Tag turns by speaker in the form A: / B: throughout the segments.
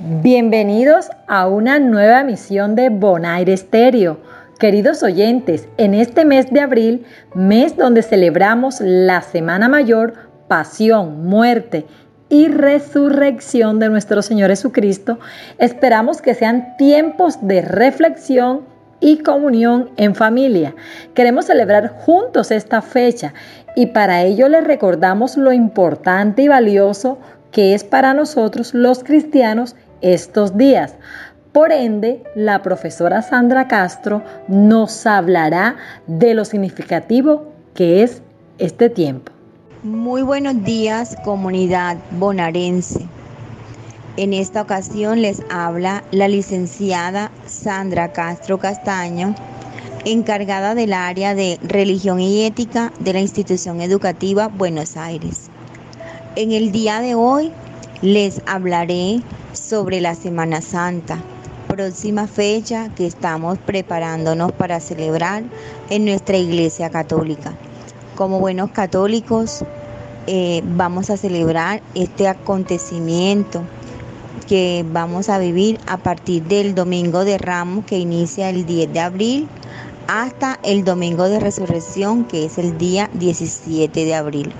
A: Bienvenidos a una nueva emisión de Bonaire Estéreo. Queridos oyentes, en este mes de abril, mes donde celebramos la Semana Mayor, Pasión, Muerte y Resurrección de nuestro Señor Jesucristo, esperamos que sean tiempos de reflexión y comunión en familia. Queremos celebrar juntos esta fecha y para ello les recordamos lo importante y valioso que es para nosotros los cristianos estos días. Por ende, la profesora Sandra Castro nos hablará de lo significativo que es este tiempo.
B: Muy buenos días comunidad bonaerense. En esta ocasión les habla la licenciada Sandra Castro Castaño, encargada del área de religión y ética de la institución educativa Buenos Aires. En el día de hoy les hablaré sobre la Semana Santa, próxima fecha que estamos preparándonos para celebrar en nuestra Iglesia Católica. Como buenos católicos, eh, vamos a celebrar este acontecimiento que vamos a vivir a partir del Domingo de Ramos que inicia el 10 de abril hasta el Domingo de Resurrección que es el día 17 de abril.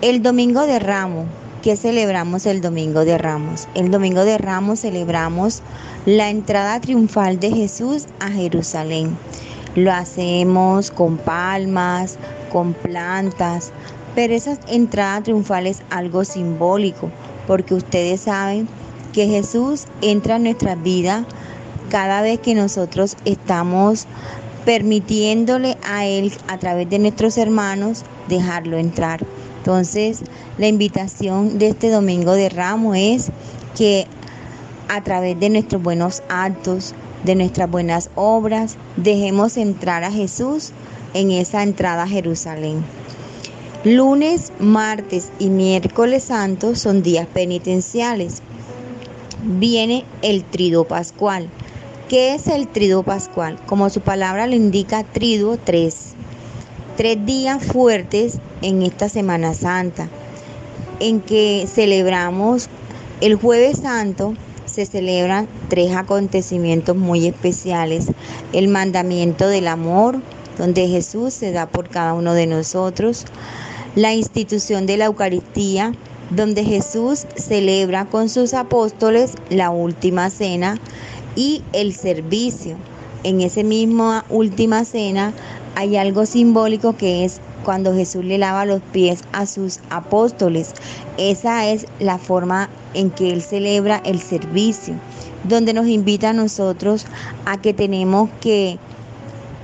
B: El Domingo de Ramos ¿Qué celebramos el Domingo de Ramos? El Domingo de Ramos celebramos la entrada triunfal de Jesús a Jerusalén. Lo hacemos con palmas, con plantas, pero esa entrada triunfal es algo simbólico, porque ustedes saben que Jesús entra en nuestra vida cada vez que nosotros estamos permitiéndole a Él, a través de nuestros hermanos, dejarlo entrar. Entonces, la invitación de este domingo de Ramos es que a través de nuestros buenos actos, de nuestras buenas obras, dejemos entrar a Jesús en esa entrada a Jerusalén. Lunes, martes y miércoles santos son días penitenciales. Viene el trido pascual. ¿Qué es el trido pascual? Como su palabra lo indica, trido tres tres días fuertes en esta Semana Santa, en que celebramos el jueves santo, se celebran tres acontecimientos muy especiales. El mandamiento del amor, donde Jesús se da por cada uno de nosotros. La institución de la Eucaristía, donde Jesús celebra con sus apóstoles la última cena y el servicio. En esa misma última cena hay algo simbólico que es cuando Jesús le lava los pies a sus apóstoles. Esa es la forma en que Él celebra el servicio, donde nos invita a nosotros a que tenemos que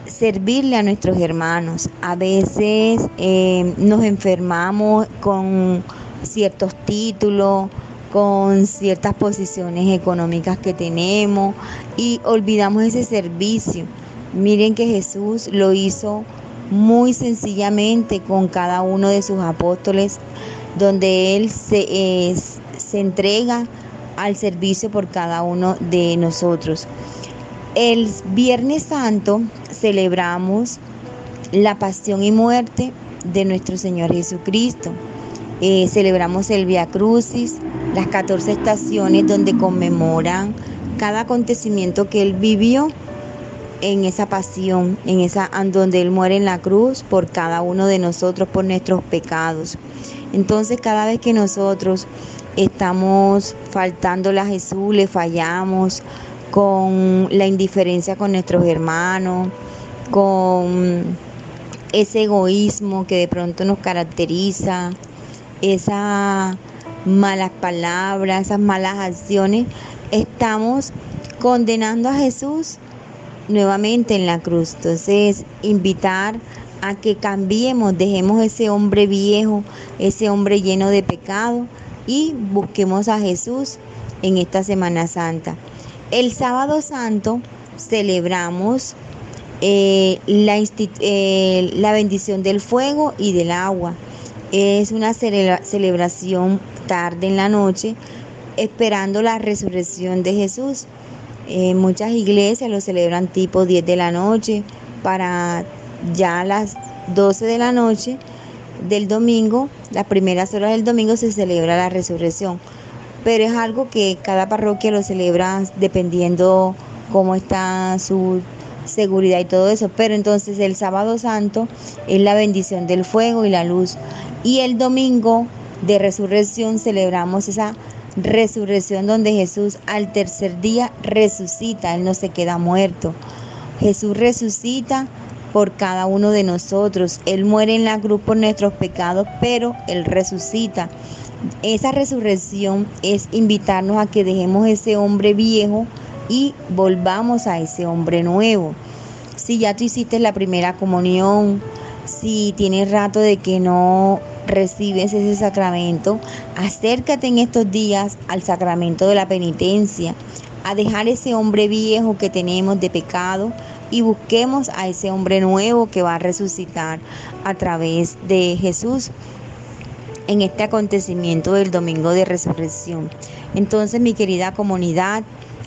B: servirle a nuestros hermanos. A veces eh, nos enfermamos con ciertos títulos, con ciertas posiciones económicas que tenemos y olvidamos ese servicio. Miren que Jesús lo hizo muy sencillamente con cada uno de sus apóstoles, donde Él se, se entrega al servicio por cada uno de nosotros. El Viernes Santo celebramos la pasión y muerte de nuestro Señor Jesucristo. Eh, celebramos el Via Crucis, las 14 estaciones donde conmemoran cada acontecimiento que Él vivió en esa pasión, en esa donde él muere en la cruz por cada uno de nosotros por nuestros pecados. Entonces, cada vez que nosotros estamos faltándole a Jesús, le fallamos con la indiferencia con nuestros hermanos, con ese egoísmo que de pronto nos caracteriza, esas malas palabras, esas malas acciones, estamos condenando a Jesús nuevamente en la cruz. Entonces, invitar a que cambiemos, dejemos ese hombre viejo, ese hombre lleno de pecado y busquemos a Jesús en esta Semana Santa. El sábado santo celebramos eh, la, eh, la bendición del fuego y del agua. Es una celebración tarde en la noche, esperando la resurrección de Jesús. Eh, muchas iglesias lo celebran tipo 10 de la noche para ya las 12 de la noche del domingo, las primeras horas del domingo se celebra la resurrección. pero es algo que cada parroquia lo celebra dependiendo cómo está su seguridad y todo eso. Pero entonces el sábado santo es la bendición del fuego y la luz. Y el domingo de resurrección celebramos esa resurrección donde Jesús al tercer día resucita, Él no se queda muerto. Jesús resucita por cada uno de nosotros. Él muere en la cruz por nuestros pecados, pero Él resucita. Esa resurrección es invitarnos a que dejemos ese hombre viejo y volvamos a ese hombre nuevo. Si ya tú hiciste la primera comunión, si tienes rato de que no recibes ese sacramento, acércate en estos días al sacramento de la penitencia, a dejar ese hombre viejo que tenemos de pecado y busquemos a ese hombre nuevo que va a resucitar a través de Jesús en este acontecimiento del domingo de resurrección. Entonces, mi querida comunidad,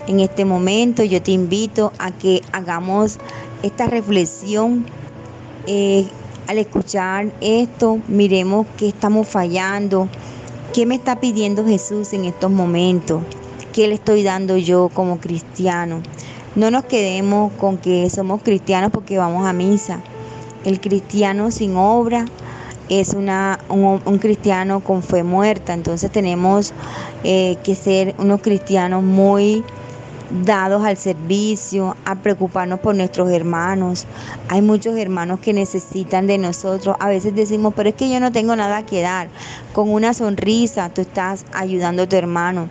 B: en este momento yo te invito a que hagamos esta reflexión. Eh, al escuchar esto, miremos qué estamos fallando, qué me está pidiendo Jesús en estos momentos, qué le estoy dando yo como cristiano. No nos quedemos con que somos cristianos porque vamos a misa. El cristiano sin obra es una, un, cristiano con fe muerta. Entonces tenemos eh, que ser unos cristianos muy dados al servicio, a preocuparnos por nuestros hermanos. Hay muchos hermanos que necesitan de nosotros. A veces decimos, pero es que yo no tengo nada que dar. Con una sonrisa tú estás ayudando a tu hermano.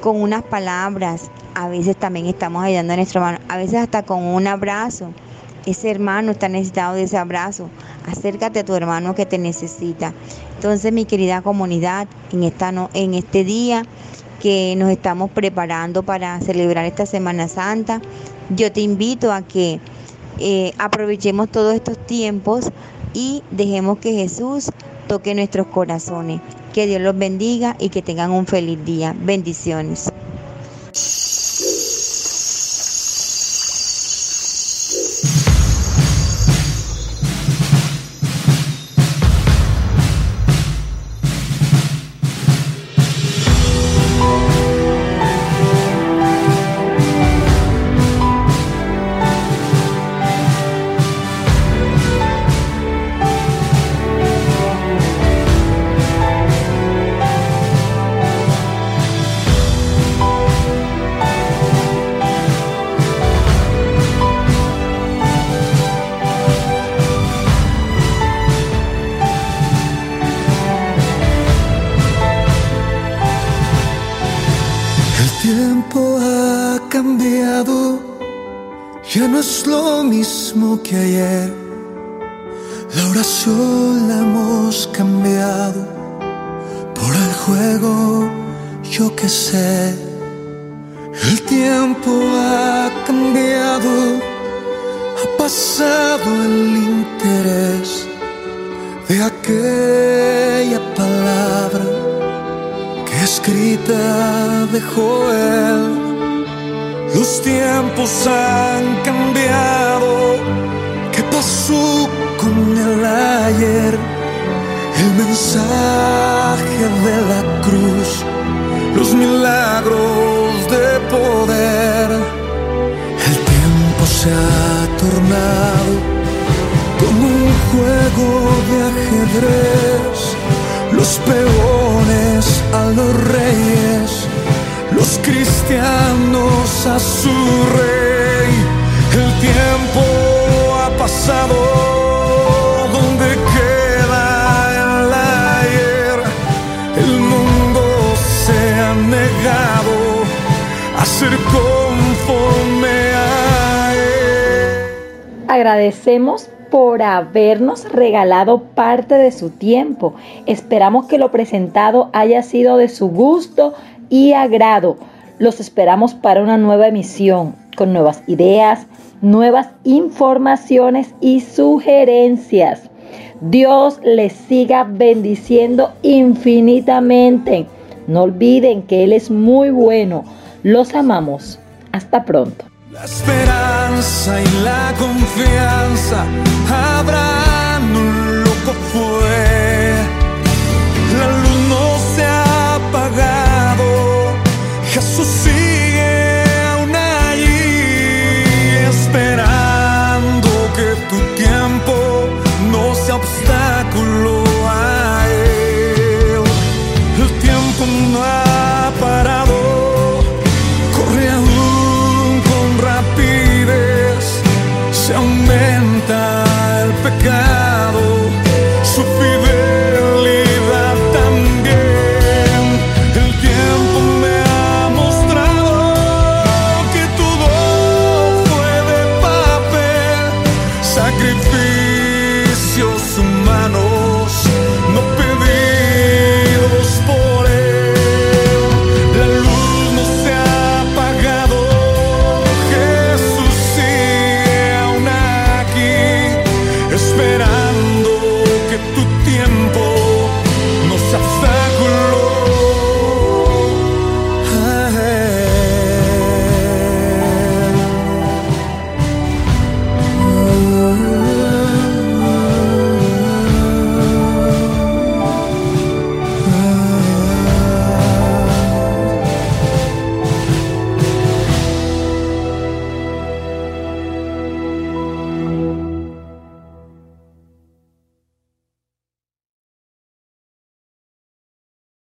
B: Con unas palabras, a veces también estamos ayudando a nuestro hermano. A veces hasta con un abrazo. Ese hermano está necesitado de ese abrazo. Acércate a tu hermano que te necesita. Entonces, mi querida comunidad, en, esta, en este día que nos estamos preparando para celebrar esta Semana Santa. Yo te invito a que eh, aprovechemos todos estos tiempos y dejemos que Jesús toque nuestros corazones. Que Dios los bendiga y que tengan un feliz día. Bendiciones.
C: No es lo mismo que ayer. La oración la hemos cambiado por el juego, yo que sé. El tiempo ha cambiado, ha pasado el interés de aquella palabra que escrita dejó él los tiempos han cambiado. ¿Qué pasó con el ayer? El mensaje de la cruz, los milagros de poder. El tiempo se ha tornado como un juego de ajedrez. Los peones a su rey. El tiempo ha pasado, donde queda el ayer? El mundo se ha negado a ser conforme a.
A: Agradecemos por habernos regalado parte de su tiempo. Esperamos que lo presentado haya sido de su gusto y agrado. Los esperamos para una nueva emisión con nuevas ideas, nuevas informaciones y sugerencias. Dios les siga bendiciendo infinitamente. No olviden que Él es muy bueno. Los amamos. Hasta pronto.
C: La esperanza y la confianza, un loco